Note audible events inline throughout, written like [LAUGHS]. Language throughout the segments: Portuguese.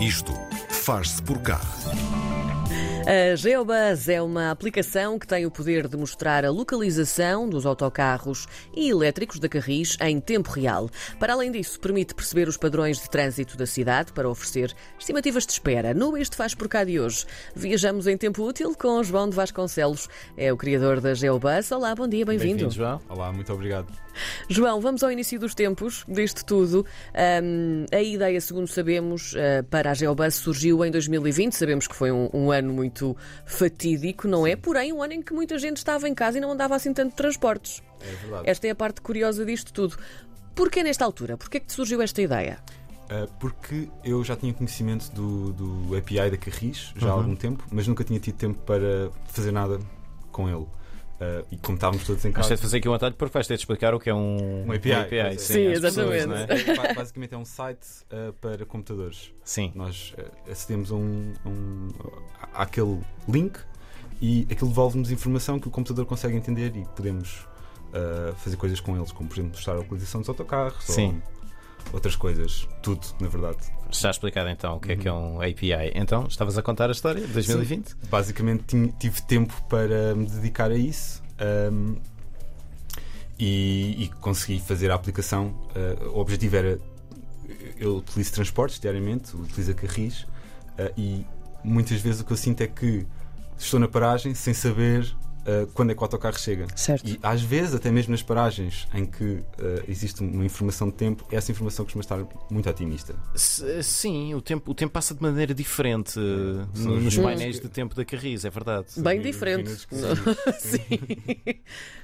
Isto faz-se por cá. A GeoBuzz é uma aplicação que tem o poder de mostrar a localização dos autocarros e elétricos da Carris em tempo real. Para além disso, permite perceber os padrões de trânsito da cidade para oferecer estimativas de espera. No Este Faz Por Cá de hoje, viajamos em tempo útil com João de Vasconcelos. É o criador da GeoBuzz. Olá, bom dia, bem-vindo. Bem-vindo, João. Olá, muito obrigado. João, vamos ao início dos tempos disto tudo. Um, a ideia, segundo sabemos, uh, para a GeoBuzz surgiu em 2020. Sabemos que foi um, um, ano muito fatídico, não é? Porém, um ano em que muita gente estava em casa e não andava assim tanto de transportes. É verdade. Esta é a parte curiosa disto tudo. Porquê nesta altura? Porquê é que te surgiu esta ideia? Uh, porque eu já tinha conhecimento do, do API da Carris já uhum. há algum tempo, mas nunca tinha tido tempo para fazer nada com ele. Uh, e como estávamos todos em casa. Ter de fazer aqui um atalho porque vais ter de explicar o que é um, um API. Um API sim, sim exatamente. Pessoas, é? Basicamente é um site uh, para computadores. Sim. Nós uh, acedemos a um, um, àquele link e aquilo devolve-nos informação que o computador consegue entender e podemos fazer coisas com eles, como por exemplo mostrar a localização dos autocarros. Sim. Ou, outras coisas, tudo, na verdade. Está explicado então o que é que é um API. Então, estavas a contar a história de 2020? Sim. Basicamente, tinha, tive tempo para me dedicar a isso um, e, e, consegui fazer a aplicação. Uh, o objetivo era. Eu utilizo transportes diariamente, utilizo Carris uh, e muitas vezes o que eu sinto é que estou na paragem sem saber uh, quando é que o autocarro chega. Certo. E às vezes, até mesmo nas paragens em que uh, existe uma informação de tempo, essa informação costuma estar muito otimista. Sim, o tempo, o tempo passa de maneira diferente uh, nos painéis de tempo da Carris, é verdade. Bem diferente. [LAUGHS] Sim,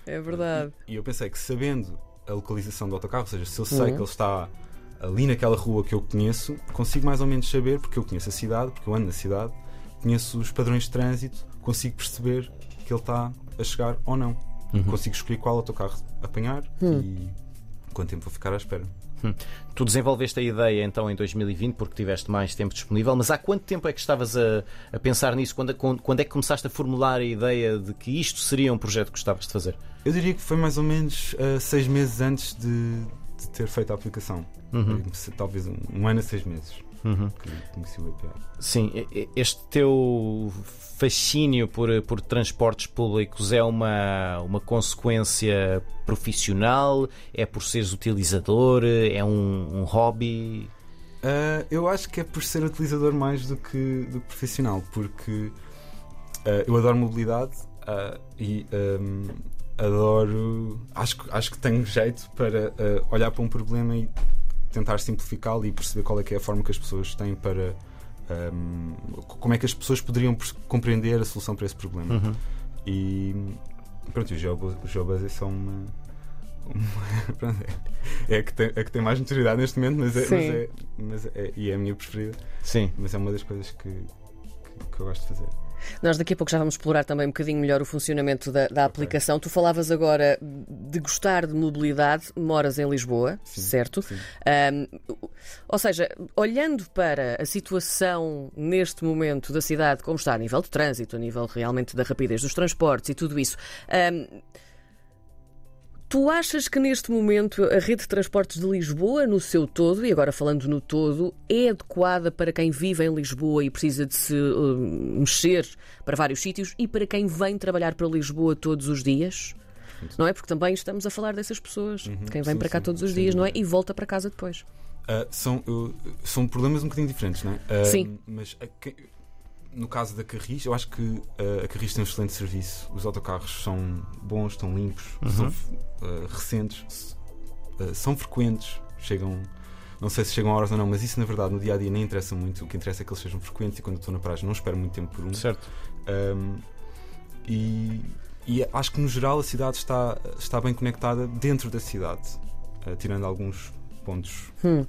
é verdade. E, e, eu pensei que sabendo a localização do autocarro, ou seja, se eu sei uhum. que ele está ali naquela rua que eu conheço, consigo mais ou menos saber, porque eu conheço a cidade, porque eu ando na cidade, conheço os padrões de trânsito, consigo perceber que ele está a chegar ou não. Uhum. Consigo escolher qual autocarro apanhar hum. e quanto tempo vou ficar à espera. Hum. Tu desenvolveste a ideia então em 2020 porque tiveste mais tempo disponível, mas há quanto tempo é que estavas a, a pensar nisso? Quando, quando, é que começaste a formular a ideia de que isto seria um projeto que gostavas de fazer? Eu diria que foi mais ou menos uh, seis meses antes de, de, ter feito a aplicação. Uhum. Talvez um, um ano a seis meses. Uhum. Que conheci o API. Sim, este teu fascínio por, por transportes públicos é uma, uma consequência profissional? É por seres utilizador? É um, um hobby? Uh, eu acho que é por ser utilizador mais do que, do que profissional, porque uh, eu adoro mobilidade uh, e um, adoro. Acho, acho que tenho jeito para olhar para um problema e tentar simplificá-lo e perceber qual é que é a forma que as pessoas têm para um, como é que as pessoas poderiam compreender a solução para esse problema. Uhum. E pronto, o GeoBuzz é só uma. uma [LAUGHS] é, é, que tem, é que tem mais notoriedade neste momento, mas é, mas é, mas é, e é a minha preferida. Sim. Mas é uma das coisas que, que, que eu gosto de fazer. Nós daqui a pouco já vamos explorar também um bocadinho melhor o funcionamento da, da aplicação. Okay. Tu falavas agora de gostar de mobilidade, moras em Lisboa, sim, certo? Sim. Um, ou seja, olhando para a situação neste momento da cidade, como está a nível de trânsito, a nível realmente da rapidez dos transportes e tudo isso. Um, Tu achas que neste momento a rede de transportes de Lisboa, no seu todo, e agora falando no todo, é adequada para quem vive em Lisboa e precisa de se uh, mexer para vários sítios e para quem vem trabalhar para Lisboa todos os dias? Não é? Porque também estamos a falar dessas pessoas, uhum, de quem vem sim, para cá sim, todos os sim, dias, não é? E volta para casa depois. Uh, são, uh, são problemas um bocadinho diferentes, não é? sim. Mas no caso da Carris, eu acho que uh, a Carris tem um excelente serviço. Os autocarros são bons, estão limpos, uhum. são uh, recentes, uh, são frequentes, chegam. Não sei se chegam a horas ou não, mas isso na verdade no dia a dia nem interessa muito. O que interessa é que eles sejam frequentes e quando estou na praia não espero muito tempo por um. Certo. Um, e, e, acho que no geral a cidade está, está bem conectada dentro da cidade, tirando alguns pontos. Hum.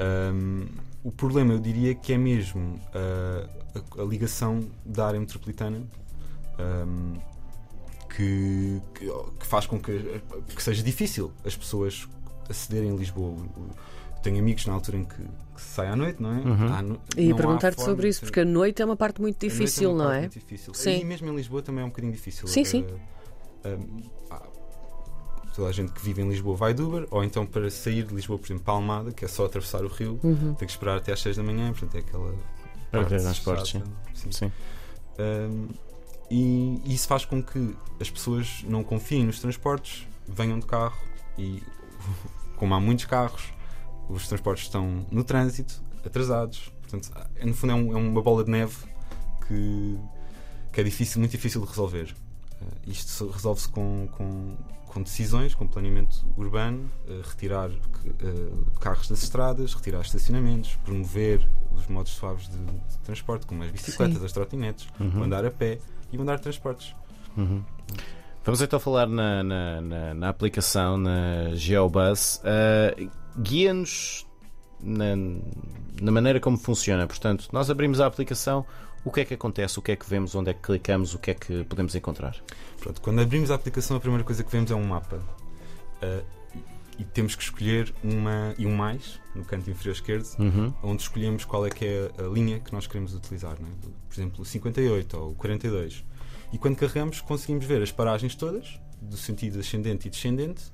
Um, o problema, eu diria, que é mesmo uh, a, a, ligação da área metropolitana um, que, que, que, faz com que, que, seja difícil as pessoas acederem a Lisboa. Tenho amigos na altura em que, que se sai à noite, não é? Uhum. No, e perguntar-te sobre isso, porque a noite é uma parte muito difícil, é não é? Muito difícil. Sim. E mesmo em Lisboa também é um bocadinho difícil. Sim, sim. Uh, uh, toda a gente que vive em Lisboa vai de Uber, ou então para sair de Lisboa, por exemplo, para Almada, que é só atravessar o rio, Uhum. tem que esperar até às 6 da manhã, portanto é aquela. Para ter transportes, chata. Sim. Sim. Um, e isso faz com que as pessoas não confiem nos transportes, venham de carro e, [LAUGHS] como há muitos carros, os transportes estão no trânsito, atrasados. Portanto, é, no fundo, é, um- é uma bola de neve que, que é difícil, muito difícil de resolver. Uh, isto se- resolve-se com, com, com decisões, com planeamento urbano, uh, retirar uh, carros das estradas, retirar estacionamentos, promover os modos suaves de, de transporte, como as bicicletas, Sim. as trotinetes, Uhum. andar a pé e o andar de transportes. Uhum. Vamos então falar na, na, na- na aplicação, na GeoBus. Uh, Guia-nos na, na maneira como funciona. Portanto, nós abrimos a aplicação, o que é que acontece, o que é que vemos, onde é que clicamos, o que é que podemos encontrar. Pronto, quando abrimos a aplicação, a primeira coisa que vemos é um mapa. Uh, e temos que escolher uma e um mais no canto inferior esquerdo, Uhum. onde escolhemos qual é que é a linha que nós queremos utilizar. não é? Por exemplo, o 58 ou o 42. E quando carregamos, conseguimos ver as paragens todas, do sentido ascendente e descendente,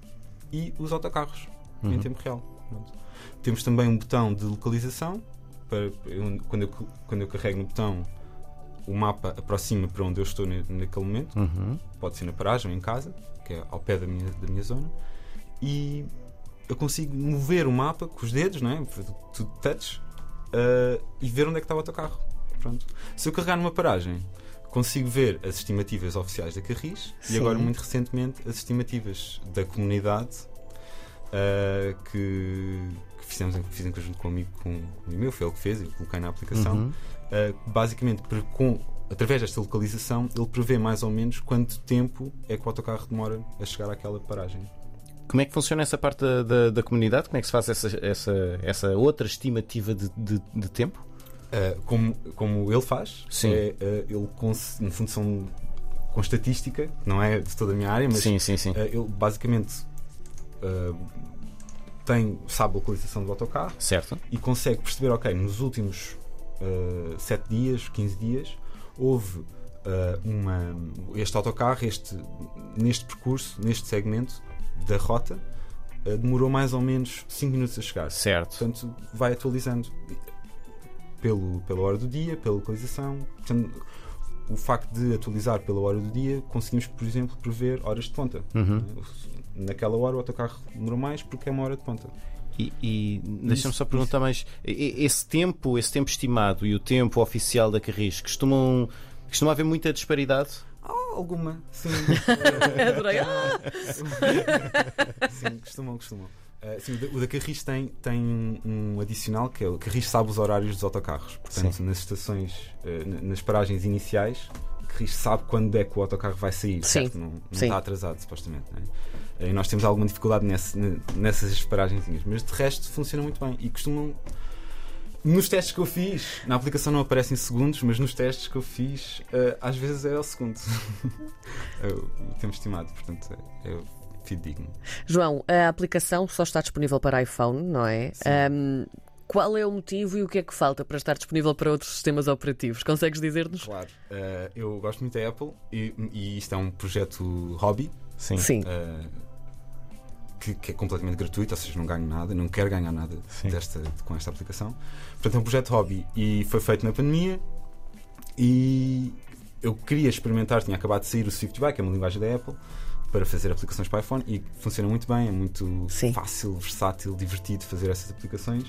e os autocarros em Uhum. tempo real. Pronto. Temos também um botão de localização. Para, quando, eu, quando eu carrego no botão, o mapa aproxima para onde eu estou ne- naquele momento Uhum. pode ser na paragem ou em casa, que é ao pé da minha, da minha zona, e eu consigo mover o mapa com os dedos, não é? tudo touch, uh, e ver onde é que está o autocarro. Pronto. Se eu carregar numa paragem, consigo ver as estimativas oficiais da Carris Sim. e agora, muito recentemente, as estimativas da comunidade uh, que, que fizemos em, fiz em conjunto com um amigo, com um amigo meu, foi ele que fez, eu coloquei na aplicação. Uhum. Uh, basicamente, com, através desta localização, ele prevê mais ou menos quanto tempo é que o autocarro demora a chegar àquela paragem. Como é que funciona essa parte da, da, da comunidade? Como é que se faz essa, essa, essa outra estimativa de, de, de tempo? Uh, como, como ele faz, Sim. é, uh, ele com, em função com estatística, não é de toda a minha área, mas sim, sim, sim. uh, ele basicamente uh, tem, sabe a localização do autocarro Certo. e consegue perceber, ok, nos últimos 7 dias, 15 dias, houve uh, uma, este autocarro, este, neste percurso, neste segmento da rota, uh, demorou mais ou menos 5 minutos a chegar. Certo. Portanto, vai atualizando pelo, pela hora do dia, pela localização. Portanto, o facto de atualizar pela hora do dia, conseguimos, por exemplo, prever horas de ponta. Uhum. Naquela hora o autocarro demorou mais porque é uma hora de ponta. E, e deixa-me só perguntar mais: esse tempo, esse tempo estimado e o tempo oficial da Carris costumam, costuma haver muita disparidade? Oh, alguma, sim. [LAUGHS] [LAUGHS] Adorei. Ah! sim, costumam, costumam. Uh, sim, o da- Carris tem, tem um adicional que é o Carris sabe os horários dos autocarros. Portanto, Sim. nas estações, uh, nas paragens iniciais, o Carris sabe quando é que o autocarro vai sair. Sim, certo? Não, não sim. está atrasado, supostamente. não é? E nós temos alguma dificuldade nesse- nessas paragenzinhas, mas de resto funciona muito bem e costumam. Nos testes que eu fiz, na aplicação não aparecem segundos, mas nos testes que eu fiz, uh, às vezes é ao segundo. [LAUGHS] É o o tempo estimado, portanto, é, é fidedigno. João, a aplicação só está disponível para iPhone, não é? Ahm, qual é o motivo e o que é que falta para estar disponível para outros sistemas operativos? Consegues dizer-nos? Claro. Eh, eu gosto muito da Apple e, e isto é um projeto hobby Sim. Sim. eh, que, que é completamente gratuito, ou seja, não ganho nada, não quero ganhar nada desta, com esta aplicação. Portanto, é um projeto hobby e foi feito na pandemia e eu queria experimentar, tinha acabado de sair o SwiftUI, que é uma linguagem da Apple, para fazer aplicações para iPhone e funciona muito bem, é muito Sim. fácil, versátil, divertido fazer essas aplicações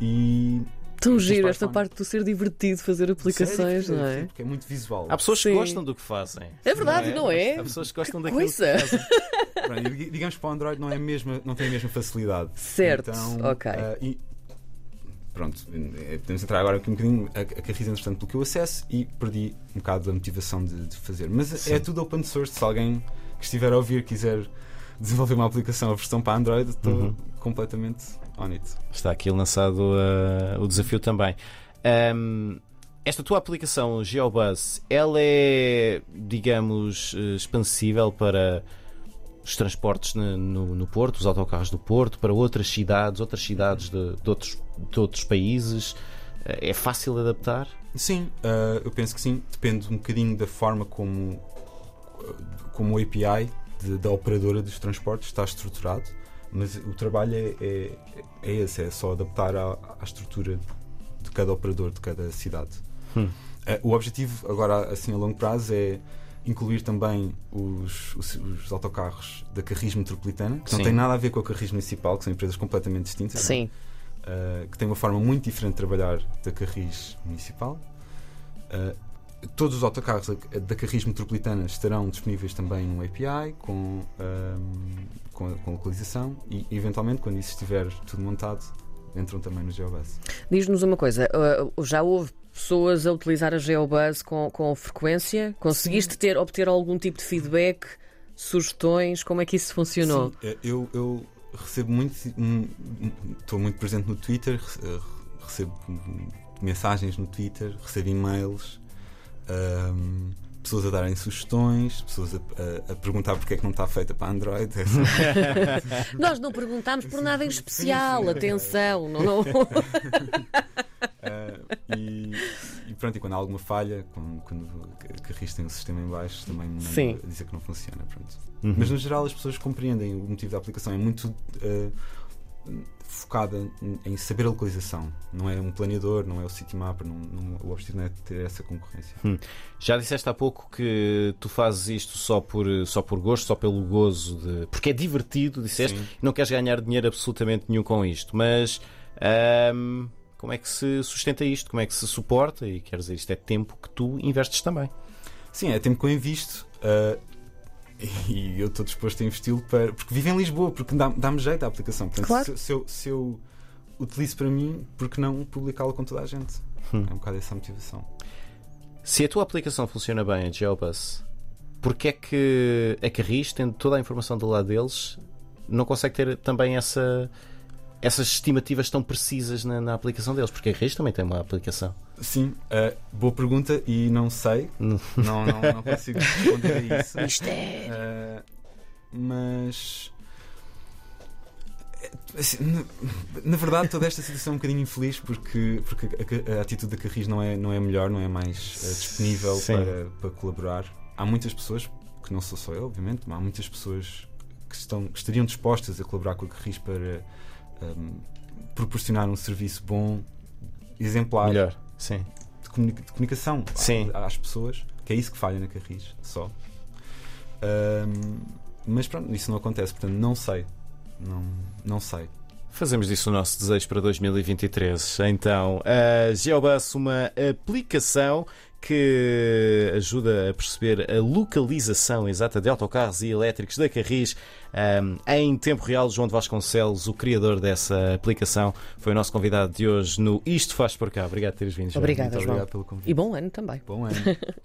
e Tão giro esta parte do ser divertido fazer aplicações, Sério, não é? Porque é muito visual. Há pessoas que Sim. gostam do que fazem. É verdade, não é? Há pessoas que gostam daquilo Coisa. que fazem. [LAUGHS] Pronto, digamos que para o Android não, é a mesma, não tem a mesma facilidade. Certo, Então, ok. ah, e pronto, eh, podemos entrar agora aqui um bocadinho. A, a Carris, entretanto, pelo que eu acesso e perdi um bocado a motivação de, de fazer. Mas Sim. é tudo open source. Se alguém que estiver a ouvir quiser desenvolver uma aplicação, a versão para Android, estou Uhum. completamente on it. Está aqui lançado uh, o desafio também. Um, esta tua aplicação GeoBus, ela é, digamos, eh, expansível para os transportes no, no- no Porto, os autocarros do Porto, para outras cidades, outras cidades de, de outros, de outros países. Eh, É fácil de adaptar? Sim, ah, eu penso que sim. Depende um bocadinho da forma como, como o API de- da operadora dos transportes está estruturado, mas o trabalho é, é, é esse, é só adaptar à, à estrutura de cada operador, de cada cidade. Hum. Eh, o objetivo, agora assim a longo prazo, é incluir também os, os, os autocarros da Carris Metropolitana, que Sim. não tem nada a ver com a Carris Municipal, que são empresas completamente distintas. é? Sim. Uh, que tem uma forma muito diferente de trabalhar da Carris Municipal. Uh, todos os autocarros da- Carris Metropolitana estarão disponíveis também no API, com, um, com, com localização e, eventualmente, quando isso estiver tudo montado, entram também no GeoBus. Diz-nos uma coisa, uh, já houve pessoas a utilizar a Geobuzz com, com frequência? Conseguiste ter, obter algum tipo de feedback, sugestões? Como é que isso funcionou? Sim, uh, eu, eu recebo muito, hum, estou muito presente no Twitter, uh, recebo mensagens no Twitter, recebo e-mails, um, pessoas a darem sugestões, pessoas a, a- a perguntar porque é que não está feita para Android. [LAUGHS] Nós não perguntámos por nada em especial, sim, atenção. Não, não... Uh, [LAUGHS] e, e pronto, e quando há alguma falha, quando, quando a Carris tem o sistema em baixo, também dizer que não funciona. Pronto. Uhum. Mas no geral as pessoas compreendem o motivo da aplicação, é muito uh, focada em- saber a localização. Não é um planeador, não é o Citymapper, não, não, o objetivo não é ter essa concorrência. Já disseste há pouco que tu fazes isto só por, só por gosto, só pelo gozo de. Porque é divertido, disseste, Sim. não queres ganhar dinheiro absolutamente nenhum com isto. Mas ahm, como é que se sustenta isto? Como é que se suporta? E quer dizer, isto é tempo que tu investes também. Sim, é tempo que eu invisto. uh, e eu estou disposto a investi-lo para. Porque vivo em Lisboa, porque dá- dá-me jeito a aplicação. Portanto, Claro. se, se eu, se eu utilizo para mim, por que não publicá-la com toda a gente? Hum. É um bocado essa a motivação. Se a tua aplicação funciona bem, a GeoBus, porque é que a Carris, tendo toda a informação do lado deles, não consegue ter também essa, essas estimativas tão precisas na, na aplicação deles? Porque a Carris também tem uma aplicação. Sim, uh, boa pergunta e não sei. [LAUGHS] Não. Não, não, consigo responder a isso. [LAUGHS] Mistério. Uh, mas. é, assim, na, na verdade, toda esta situação é um bocadinho infeliz porque, porque a, a atitude da Carris não é, não é melhor, não é mais uh, disponível Sim. para, para colaborar. Há muitas pessoas, que não sou só eu, obviamente, mas há muitas pessoas que, estão, que estariam dispostas a colaborar com a Carris para um, proporcionar um serviço bom, exemplar Melhor, sim. de, comunica- de comunicação Sim. às pessoas, que é isso que falha na Carris, só. Ahm, mas pronto, isso não acontece, portanto não sei. Não, não sei. Fazemos disso o nosso desejo para 2023. Então, a GeoBus, uma aplicação que ajuda a perceber a localização exata de autocarros e elétricos da Carris ahm, em tempo real. João de Vasconcelos, o criador dessa aplicação, foi o nosso convidado de hoje no Isto Faz Por Cá. Obrigado por teres vindo, João. Obrigada, Muito João. obrigado pelo convite. E bom ano também. Bom ano. [LAUGHS]